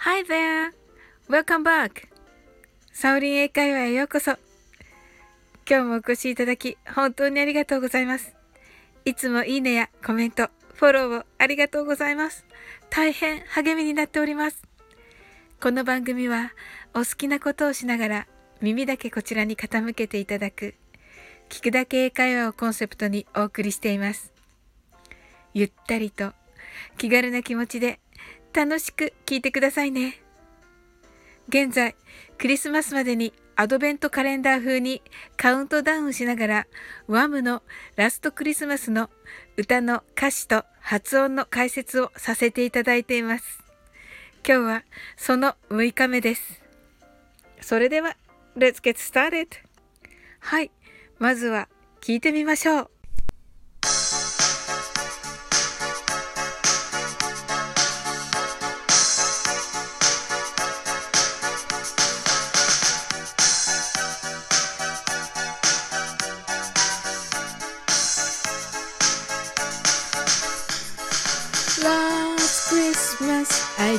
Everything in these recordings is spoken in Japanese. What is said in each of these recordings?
Hi there! Welcome back! サオリン英会話へようこそ。今日もお越しいただき、本当にありがとうございます。いつもいいねやコメント、フォローをありがとうございます。大変励みになっております。この番組は、お好きなことをしながら、耳だけこちらに傾けていただく、聞くだけ英会話をコンセプトにお送りしています。ゆったりと、気軽な気持ちで、楽しく聞いてくださいね。現在、クリスマスまでにアドベントカレンダー風にカウントダウンしながら、ワムのラストクリスマスの歌の歌詞と発音の解説をさせていただいています。今日はその6日目です。それでは、Let's get started! はい、まずは聞いてみましょう。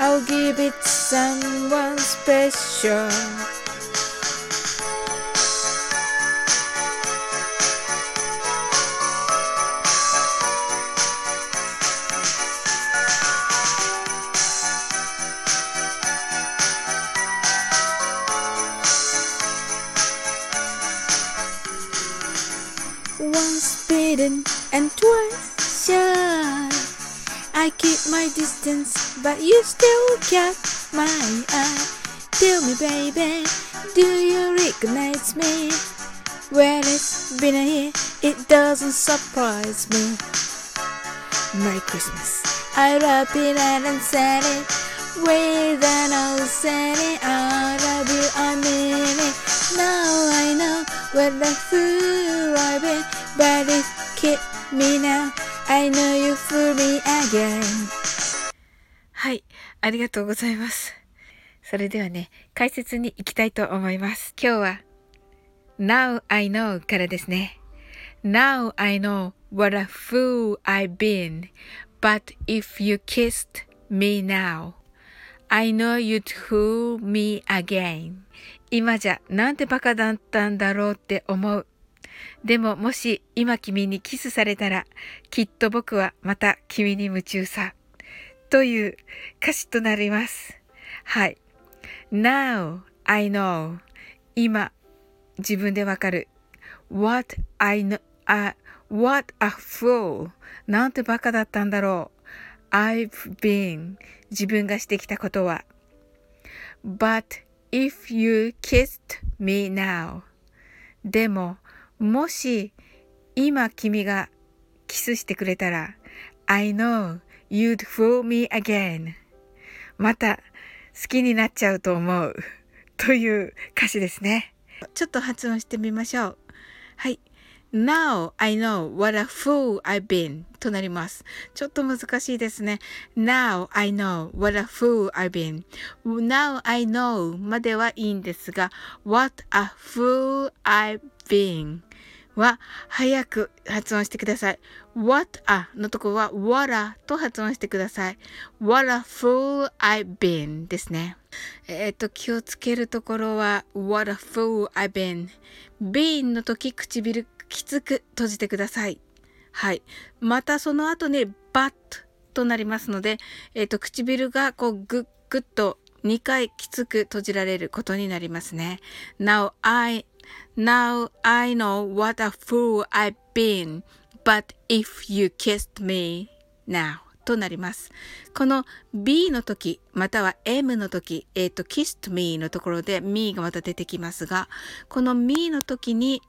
I'll give it someone special. Once bitten and twice keep my distance, but you still catch my eye. Tell me, baby, do you recognize me? Well, it's been a year, it doesn't surprise me. Merry Christmas. I wrap it and said it with an old setting. I love you, I mean it. Now I know what the fool I've been, but it keep me now. I know you fool me again. はい。ありがとうございます。それではね、解説に行きたいと思います。今日は Now I know からですね。Now I know what a fool I've been, but if you kissed me now, I know you'd fool me again. 今じゃなんてバカだったんだろうって思う。でももし今君にキスされたら、きっと僕はまた君に夢中さ。という歌詞となります。はい。Now I know. 今自分でわかる。What I know、uh, What a fool. なんてバカだったんだろう。I've been. 自分がしてきたことは。But if you kissed me now. でももし今君がキスしてくれたら I know you'd fool me again また好きになっちゃうと思うという歌詞ですね。ちょっと発音してみましょう。はい。Now I know what a fool I've been となります。ちょっと難しいですね。Now I know what a fool I've been. Now I know まではいいんですが、what a fool I've been は早く発音してください。what a のとこは what a と発音してください。what a fool I've been ですね。えっ、ー、と、気をつけるところは what a fool I've been。been の時唇きつく閉じてください。はい。またその後ね、but となりますので、えっ、ー、と、唇がこうぐっぐっと2回きつく閉じられることになりますね。Now I Now I know what a fool I've been, but if you kissed me now となります。この B の時、または M の時、えっ、ー、と、kissed me のところで me がまた出てきますが、この me の時に、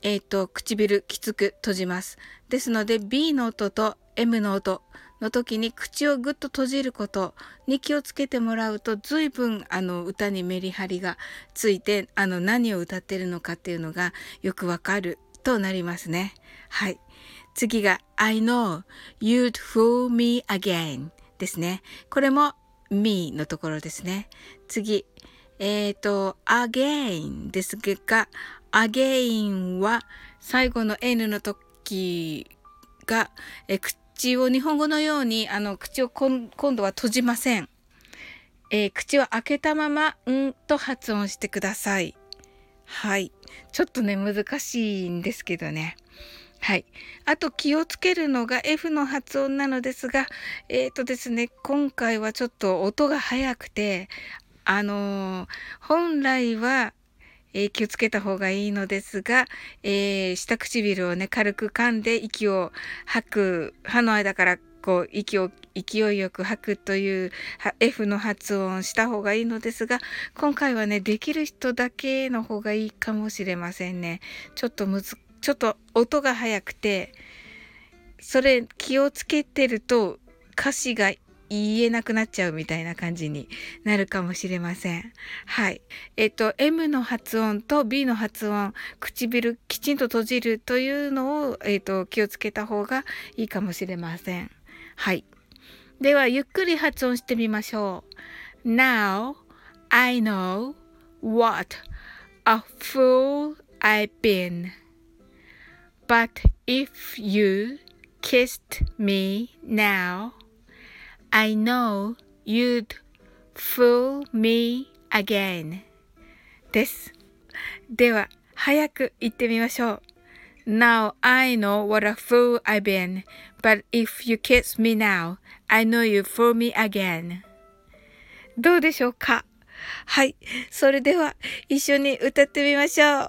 えっ、ー、と、唇きつく閉じます。ですので B の音と M の音の時に口をぐっと閉じることに気をつけてもらうと随分あの歌にメリハリがついてあの何を歌ってるのかっていうのがよくわかるとなりますね。はい。次が I know you'd fool me again ですね。これも me のところですね。次。えっ、ー、と again ですが again は最後の n の時が、え口を日本語のようにあの口を今度は閉じません。えー、口を開けたまま、んと発音してください。はい。ちょっとね、難しいんですけどね。はい。あと気をつけるのが F の発音なのですが、えっ、ー、とですね、今回はちょっと音が速くて、あのー、本来は、えー、気をつけた方がいいのですが、えー下唇をね、軽く噛んで息を吐く、歯の間からこう息を勢いよく吐くという F の発音した方がいいのですが、今回はね、できる人だけの方がいいかもしれませんね。ちょっとむず、ちょっと音が速くて、それ気をつけてると歌詞が言えなくなっちゃうみたいな感じになるかもしれません。はい。えっと、M の発音と B の発音、唇きちんと閉じるというのを、えっと、気をつけた方がいいかもしれません。はい。では、ゆっくり発音してみましょう。Now, I know what a fool I've been. But if you kissed me now, I know you'd fool me again です。では、早く言ってみましょう。Now I know what a fool I've been, but if you kiss me now, I know you fool me again. どうでしょうかはい。それでは、一緒に歌ってみましょう。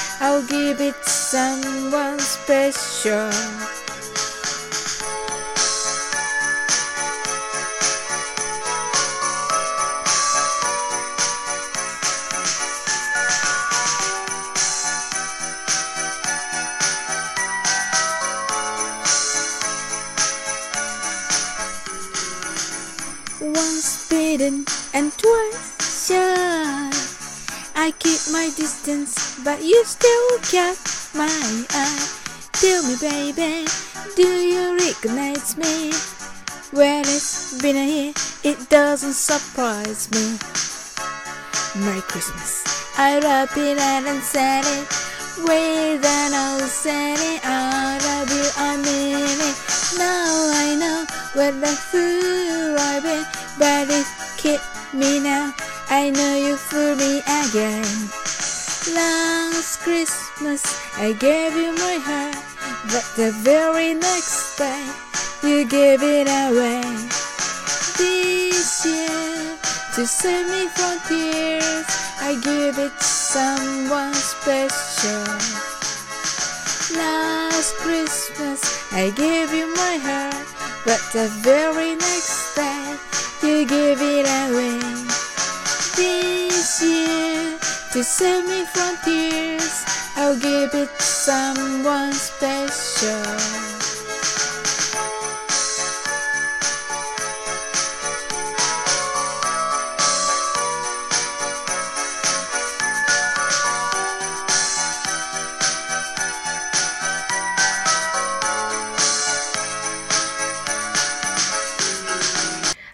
I'll give it to someone special. Once bitten and twice shy. I keep my distance but you still catch my eye. Tell me, baby, do you recognize me? Well, it's been a year, it doesn't surprise me. Merry Christmas. I wrap it out and said it with an old saying. I love you, I mean it. Now I know what the fool I've been, but it keep me now. I know you fooled me again. Last Christmas I gave you my heart, but the very next day you gave it away. This year, to save me from tears, I give it to someone special. Last Christmas I gave you my heart, but the very next day you gave it away. To save me from tears. I'll give it to someone special.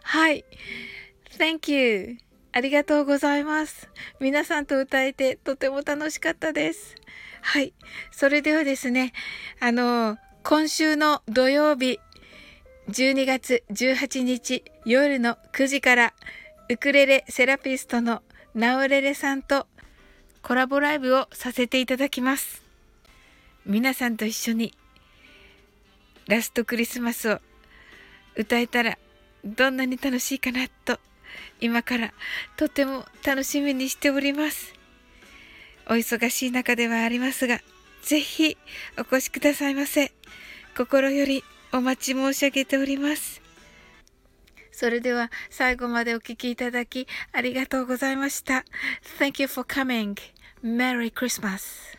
Hi, thank you. ありがとうございます。皆さんと歌えてとても楽しかったです。はい。それではですね、あの、今週の土曜日、12月18日夜の9時から、ウクレレセラピストのナオレレさんとコラボライブをさせていただきます。皆さんと一緒にラストクリスマスを歌えたらどんなに楽しいかなと今からとても楽しみにしております。お忙しい中ではありますが、ぜひお越しくださいませ。心よりお待ち申し上げております。それでは最後までお聴きいただきありがとうございました。Thank you for coming. Merry Christmas.